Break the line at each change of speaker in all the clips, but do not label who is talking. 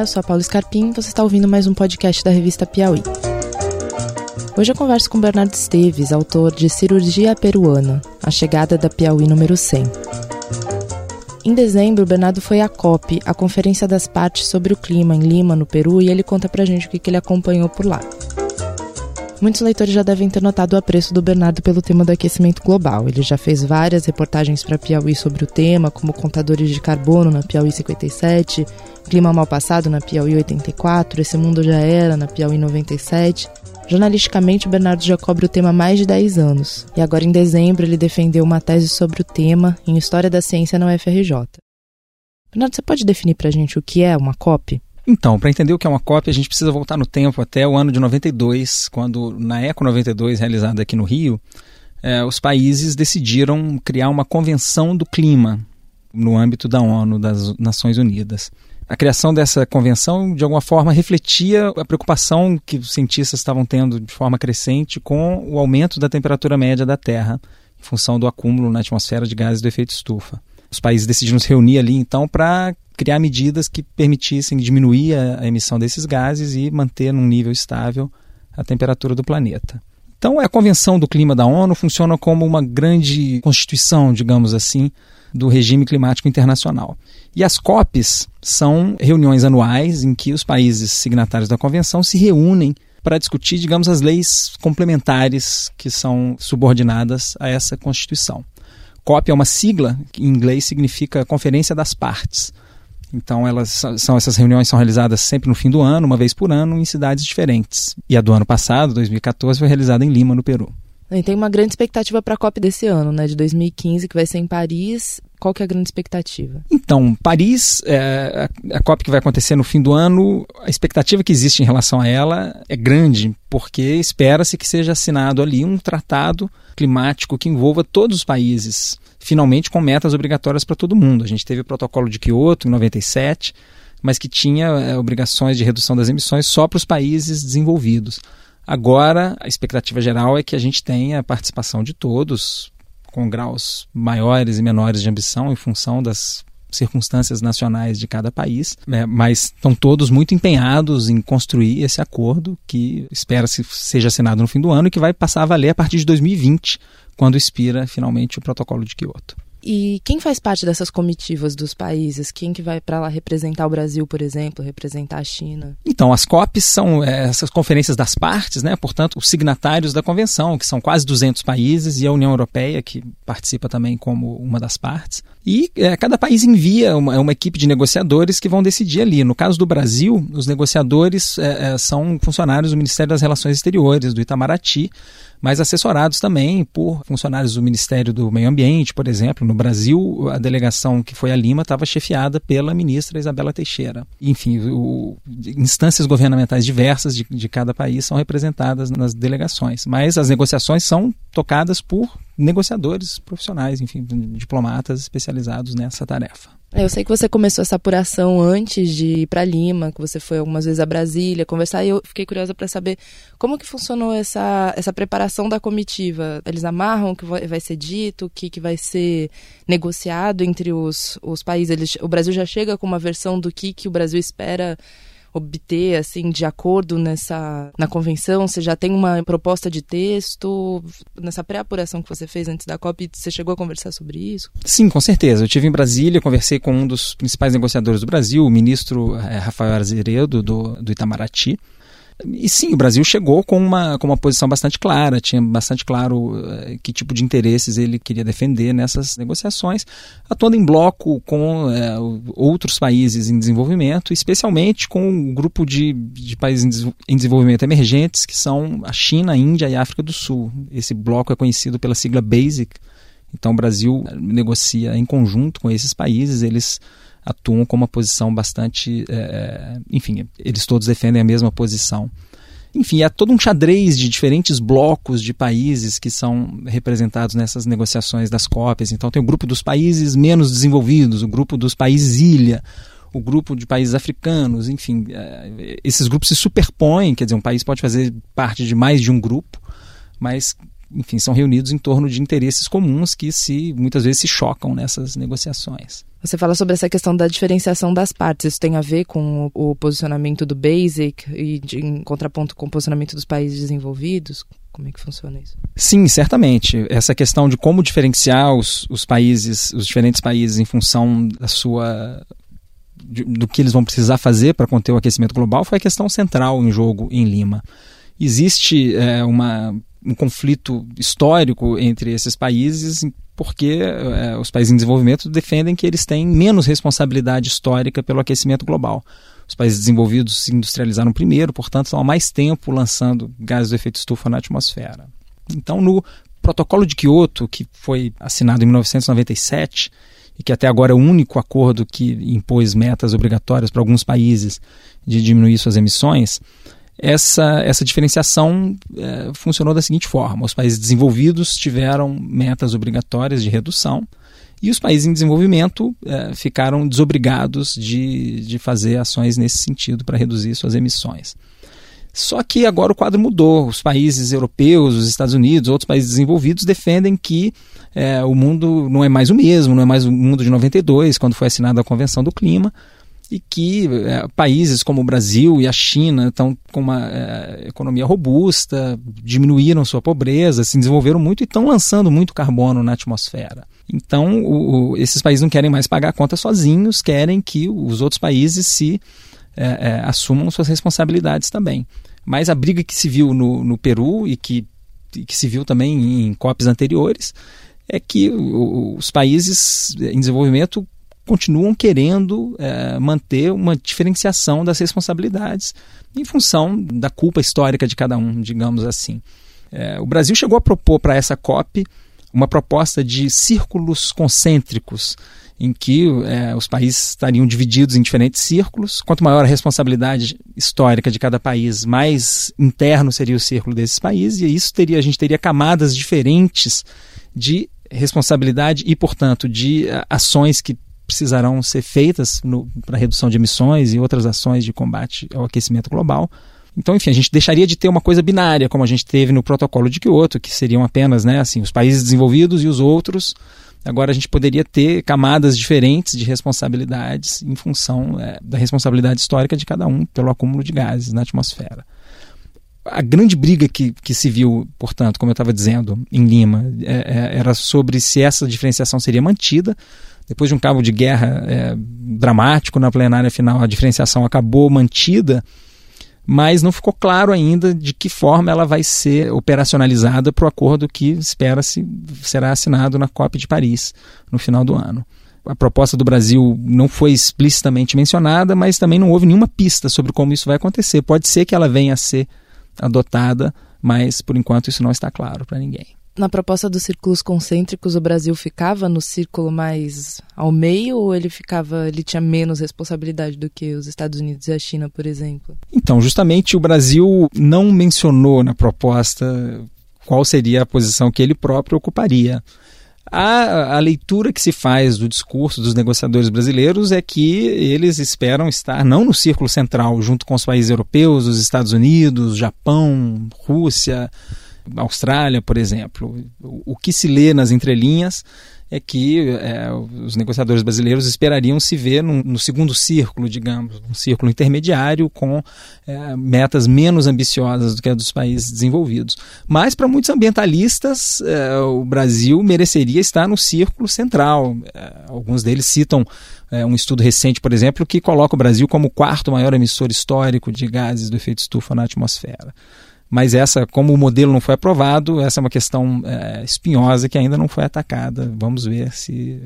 Eu sou a Paula Scarpim você está ouvindo mais um podcast da revista Piauí. Hoje eu converso com Bernardo Esteves, autor de Cirurgia Peruana, a chegada da Piauí número 100. Em dezembro, Bernardo foi à COP, a Conferência das Partes sobre o Clima, em Lima, no Peru, e ele conta pra gente o que ele acompanhou por lá. Muitos leitores já devem ter notado o apreço do Bernardo pelo tema do aquecimento global. Ele já fez várias reportagens para Piauí sobre o tema, como Contadores de Carbono na Piauí 57, Clima Mal Passado na Piauí 84, Esse Mundo Já Era na Piauí 97. Jornalisticamente, o Bernardo já cobre o tema há mais de 10 anos, e agora em dezembro ele defendeu uma tese sobre o tema em História da Ciência na UFRJ. Bernardo, você pode definir para a gente o que é uma COP?
Então, para entender o que é uma COP, a gente precisa voltar no tempo até o ano de 92, quando na Eco 92, realizada aqui no Rio, eh, os países decidiram criar uma convenção do clima no âmbito da ONU, das Nações Unidas. A criação dessa convenção, de alguma forma, refletia a preocupação que os cientistas estavam tendo de forma crescente com o aumento da temperatura média da Terra, em função do acúmulo na atmosfera de gases do efeito estufa. Os países decidiram se reunir ali, então, para criar medidas que permitissem diminuir a emissão desses gases e manter num nível estável a temperatura do planeta. Então, a Convenção do Clima da ONU funciona como uma grande constituição, digamos assim, do regime climático internacional. E as COPs são reuniões anuais em que os países signatários da convenção se reúnem para discutir, digamos, as leis complementares que são subordinadas a essa Constituição. COP é uma sigla que em inglês significa Conferência das Partes. Então, elas são essas reuniões são realizadas sempre no fim do ano, uma vez por ano, em cidades diferentes. E a do ano passado, 2014, foi realizada em Lima, no Peru.
E tem uma grande expectativa para a COP desse ano, né, de 2015, que vai ser em Paris. Qual que é a grande expectativa?
Então, Paris, é, a, a COP que vai acontecer no fim do ano, a expectativa que existe em relação a ela é grande, porque espera-se que seja assinado ali um tratado climático que envolva todos os países finalmente com metas obrigatórias para todo mundo. A gente teve o protocolo de Kyoto em 97, mas que tinha é, obrigações de redução das emissões só para os países desenvolvidos. Agora, a expectativa geral é que a gente tenha a participação de todos, com graus maiores e menores de ambição em função das circunstâncias nacionais de cada país, né? mas estão todos muito empenhados em construir esse acordo que espera-se seja assinado no fim do ano e que vai passar a valer a partir de 2020, quando expira finalmente o protocolo de Kyoto.
E quem faz parte dessas comitivas dos países? Quem que vai para lá representar o Brasil, por exemplo, representar a China?
Então, as COPs são é, essas conferências das partes, né? portanto, os signatários da convenção, que são quase 200 países, e a União Europeia, que participa também como uma das partes. E é, cada país envia uma, uma, equipe de negociadores que vão decidir ali. No caso do Brasil, os negociadores é, é são funcionários do Ministério das Relações Exteriores, do Itamaraty, mas assessorados também por funcionários do Ministério do Meio Ambiente, por exemplo. No Brasil, a delegação que foi a Lima estava chefiada pela ministra Isabela Teixeira. Enfim, o, instâncias governamentais diversas de, de cada país são representadas nas delegações, mas as negociações são tocadas por negociadores profissionais, enfim, diplomatas especializados nessa tarefa.
É, eu sei que você começou essa apuração antes de ir para Lima, que você foi algumas vezes a Brasília conversar, e eu fiquei curiosa para saber como que funcionou essa, essa preparação da comitiva. Eles amarram o que vai ser dito, o que, que vai ser negociado entre os, os países. Eles, o Brasil já chega com uma versão do que, que o Brasil espera obter assim de acordo nessa na convenção? Você já tem uma proposta de texto nessa pré-apuração que você fez antes da COP? Você chegou a conversar sobre isso?
Sim, com certeza. Eu tive em Brasília, conversei com um dos principais negociadores do Brasil, o ministro é, Rafael Azeredo do, do Itamaraty. E sim, o Brasil chegou com uma, com uma posição bastante clara, tinha bastante claro uh, que tipo de interesses ele queria defender nessas negociações, atuando em bloco com uh, outros países em desenvolvimento, especialmente com um grupo de, de países em desenvolvimento emergentes, que são a China, a Índia e a África do Sul. Esse bloco é conhecido pela sigla BASIC. Então o Brasil negocia em conjunto com esses países, eles atuam com uma posição bastante. É, enfim, eles todos defendem a mesma posição. Enfim, há todo um xadrez de diferentes blocos de países que são representados nessas negociações das cópias. Então, tem o grupo dos países menos desenvolvidos, o grupo dos países ilha, o grupo de países africanos, enfim, é, esses grupos se superpõem. Quer dizer, um país pode fazer parte de mais de um grupo, mas enfim, são reunidos em torno de interesses comuns que se muitas vezes se chocam nessas negociações.
Você fala sobre essa questão da diferenciação das partes. Isso tem a ver com o, posicionamento do Basic e de, em contraponto com o posicionamento dos países desenvolvidos? Como é que funciona isso?
Sim, certamente. Essa questão de como diferenciar os, os países, os diferentes países, em função da sua de, do que eles vão precisar fazer para conter o aquecimento global foi a questão central em jogo em Lima. Existe é, uma, um conflito histórico entre esses países porque é, os países em desenvolvimento defendem que eles têm menos responsabilidade histórica pelo aquecimento global. Os países desenvolvidos se industrializaram primeiro, portanto, estão há mais tempo lançando gases do efeito estufa na atmosfera. Então, no protocolo de Kyoto, que foi assinado em 1997 e que até agora é o único acordo que impôs metas obrigatórias para alguns países de diminuir suas emissões, essa, essa diferenciação é, funcionou da seguinte forma: os países desenvolvidos tiveram metas obrigatórias de redução e os países em desenvolvimento é, ficaram desobrigados de, de fazer ações nesse sentido para reduzir suas emissões. Só que agora o quadro mudou. Os países europeus, os Estados Unidos, outros países desenvolvidos defendem que é, o mundo não é mais o mesmo, não é mais o mundo de 92, quando foi assinada a Convenção do Clima e que é, países como o Brasil e a China estão com uma é, economia robusta, diminuíram sua pobreza, se desenvolveram muito e estão lançando muito carbono na atmosfera. Então, o, o, esses países não querem mais pagar a conta sozinhos, querem que os outros países se é, é assumam suas responsabilidades também. Mas a briga que se viu no, no Peru e que, que se viu também em COPs anteriores é que os países em desenvolvimento continuam querendo é, manter uma diferenciação das responsabilidades em função da culpa histórica de cada um, digamos assim. É, o Brasil chegou a propor para essa COP uma proposta de círculos concêntricos, em que é, os países estariam divididos em diferentes círculos. Quanto maior a responsabilidade histórica de cada país, mais interno seria o círculo desses países, e isso teria, a gente teria camadas diferentes de responsabilidade e, portanto, de ações que precisarão ser feitas para redução de emissões e outras ações de combate ao aquecimento global. Então, enfim, a gente deixaria de ter uma coisa binária, como a gente teve no protocolo de Kyoto, que seriam apenas né, assim, os países desenvolvidos e os outros. Agora a gente poderia ter camadas diferentes de responsabilidades em função é, da responsabilidade histórica de cada um pelo acúmulo de gases na atmosfera. A grande briga que, que se viu, portanto, como eu estava dizendo, em Lima, é, é, era sobre se essa diferenciação seria mantida depois de um cabo de guerra é, dramático na plenária final, a diferenciação acabou mantida, mas não ficou claro ainda de que forma ela vai ser operacionalizada para o acordo que espera-se será assinado na COP de Paris no final do ano. A proposta do Brasil não foi explicitamente mencionada, mas também não houve nenhuma pista sobre como isso vai acontecer. Pode ser que ela venha a ser adotada, mas por enquanto isso não está claro para ninguém
na proposta dos círculos concêntricos, o Brasil ficava no círculo mais ao meio ou ele ficava, ele tinha menos responsabilidade do que os Estados Unidos e a China, por exemplo?
Então, justamente o Brasil não mencionou na proposta qual seria a posição que ele próprio ocuparia. A, a, leitura que se faz do discurso dos negociadores brasileiros é que eles esperam estar não no círculo central, junto com os países europeus, os Estados Unidos, Japão, Rússia, Austrália, por exemplo. O, o que se lê nas entrelinhas é que é, os negociadores brasileiros esperariam se ver num, no segundo círculo, digamos, um círculo intermediário com é, metas menos ambiciosas do que a dos países desenvolvidos. Mas para muitos ambientalistas, é, o Brasil mereceria estar no círculo central. É, alguns deles citam é, um estudo recente, por exemplo, que coloca o Brasil como o quarto maior emissor histórico de gases do efeito estufa na atmosfera. Mas essa, como o modelo não foi aprovado, essa é uma questão é, espinhosa que ainda não foi atacada. Vamos ver se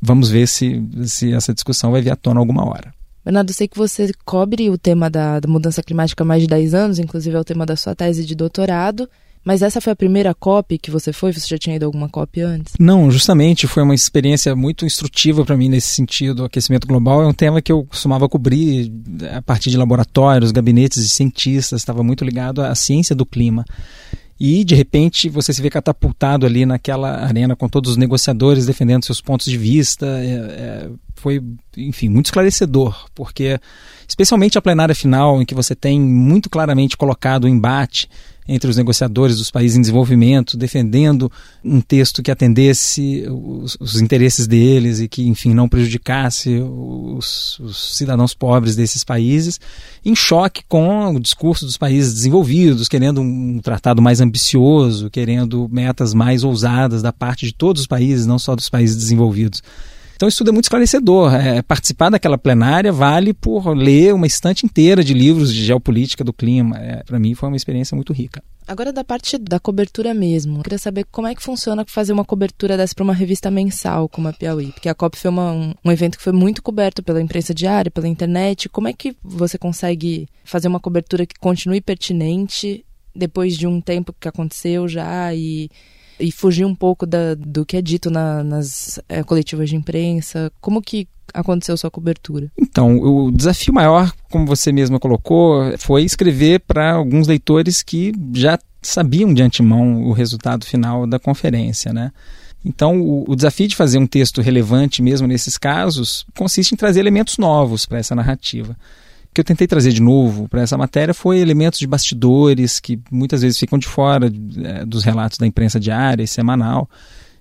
vamos ver se, se essa discussão vai vir à tona alguma hora.
Bernardo, eu sei que você cobre o tema da, da mudança climática há mais de 10 anos, inclusive é o tema da sua tese de doutorado. Mas essa foi a primeira COP que você foi? Você já tinha ido a alguma COP antes?
Não, justamente foi uma experiência muito instrutiva para mim nesse sentido. O aquecimento global é um tema que eu costumava cobrir a partir de laboratórios, gabinetes de cientistas, estava muito ligado à ciência do clima. E de repente você se vê catapultado ali naquela arena com todos os negociadores defendendo seus pontos de vista. É, é, foi, enfim, muito esclarecedor, porque especialmente a plenária final, em que você tem muito claramente colocado o embate entre os negociadores dos países em desenvolvimento, defendendo um texto que atendesse os, os interesses deles e que, enfim, não prejudicasse os, os, cidadãos pobres desses países, em choque com o discurso dos países desenvolvidos, querendo um tratado mais ambicioso, querendo metas mais ousadas da parte de todos os países, não só dos países desenvolvidos. Então isso tudo é muito esclarecedor. É, participar daquela plenária vale por ler uma estante inteira de livros de geopolítica do clima. É, Para mim foi uma experiência muito rica.
Agora da parte da cobertura mesmo, eu queria saber como é que funciona fazer uma cobertura dessa para uma revista mensal como a Piauí, porque a COP foi uma, um, um, evento que foi muito coberto pela imprensa diária, pela internet. Como é que você consegue fazer uma cobertura que continue pertinente depois de um tempo que aconteceu já e e fugir um pouco da, do que é dito na, nas é, coletivas de imprensa? Como que aconteceu sua cobertura?
Então, o desafio maior, como você mesma colocou, foi escrever para alguns leitores que já sabiam de antemão o resultado final da conferência, né? Então, o, o, desafio de fazer um texto relevante mesmo nesses casos consiste em trazer elementos novos para essa narrativa que eu tentei trazer de novo para essa matéria foi elementos de bastidores que muitas vezes ficam de fora é, dos relatos da imprensa diária e semanal.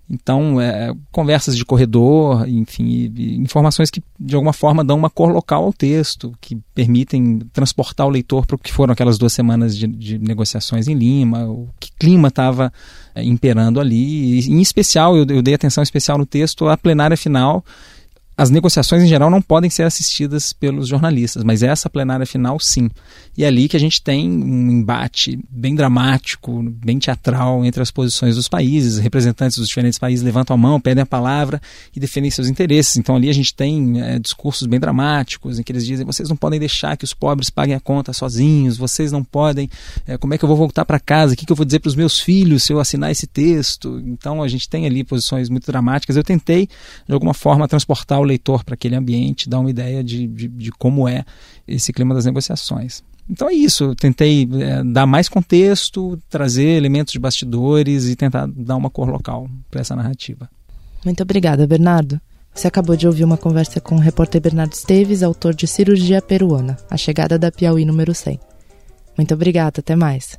Então, é, conversas de corredor, enfim, e, e informações que de alguma forma dão uma cor local ao texto, que permitem transportar o leitor para o que foram aquelas duas semanas de, de negociações em Lima, o que clima estava é, imperando ali. E, em especial, eu, eu dei atenção especial no texto à plenária final, as negociações em geral não podem ser assistidas pelos jornalistas, mas essa plenária final sim. E é ali que a gente tem um embate bem dramático, bem teatral entre as posições dos países. Representantes dos diferentes países levantam a mão, pedem a palavra e defendem seus interesses. Então ali a gente tem é, discursos bem dramáticos em que eles dizem: vocês não podem deixar que os pobres paguem a conta sozinhos, vocês não podem. É, como é que eu vou voltar para casa? O que, que eu vou dizer para os meus filhos se eu assinar esse texto? Então a gente tem ali posições muito dramáticas. Eu tentei, de alguma forma, transportar o leitor para aquele ambiente, dar uma ideia de, de, de, como é esse clima das negociações. Então é isso, eu tentei é, dar mais contexto, trazer elementos de bastidores e tentar dar uma cor local para essa narrativa.
Muito obrigada, Bernardo. Você acabou de ouvir uma conversa com o repórter Bernardo Esteves, autor de Cirurgia Peruana, A Chegada da Piauí número 100. Muito obrigada, até mais.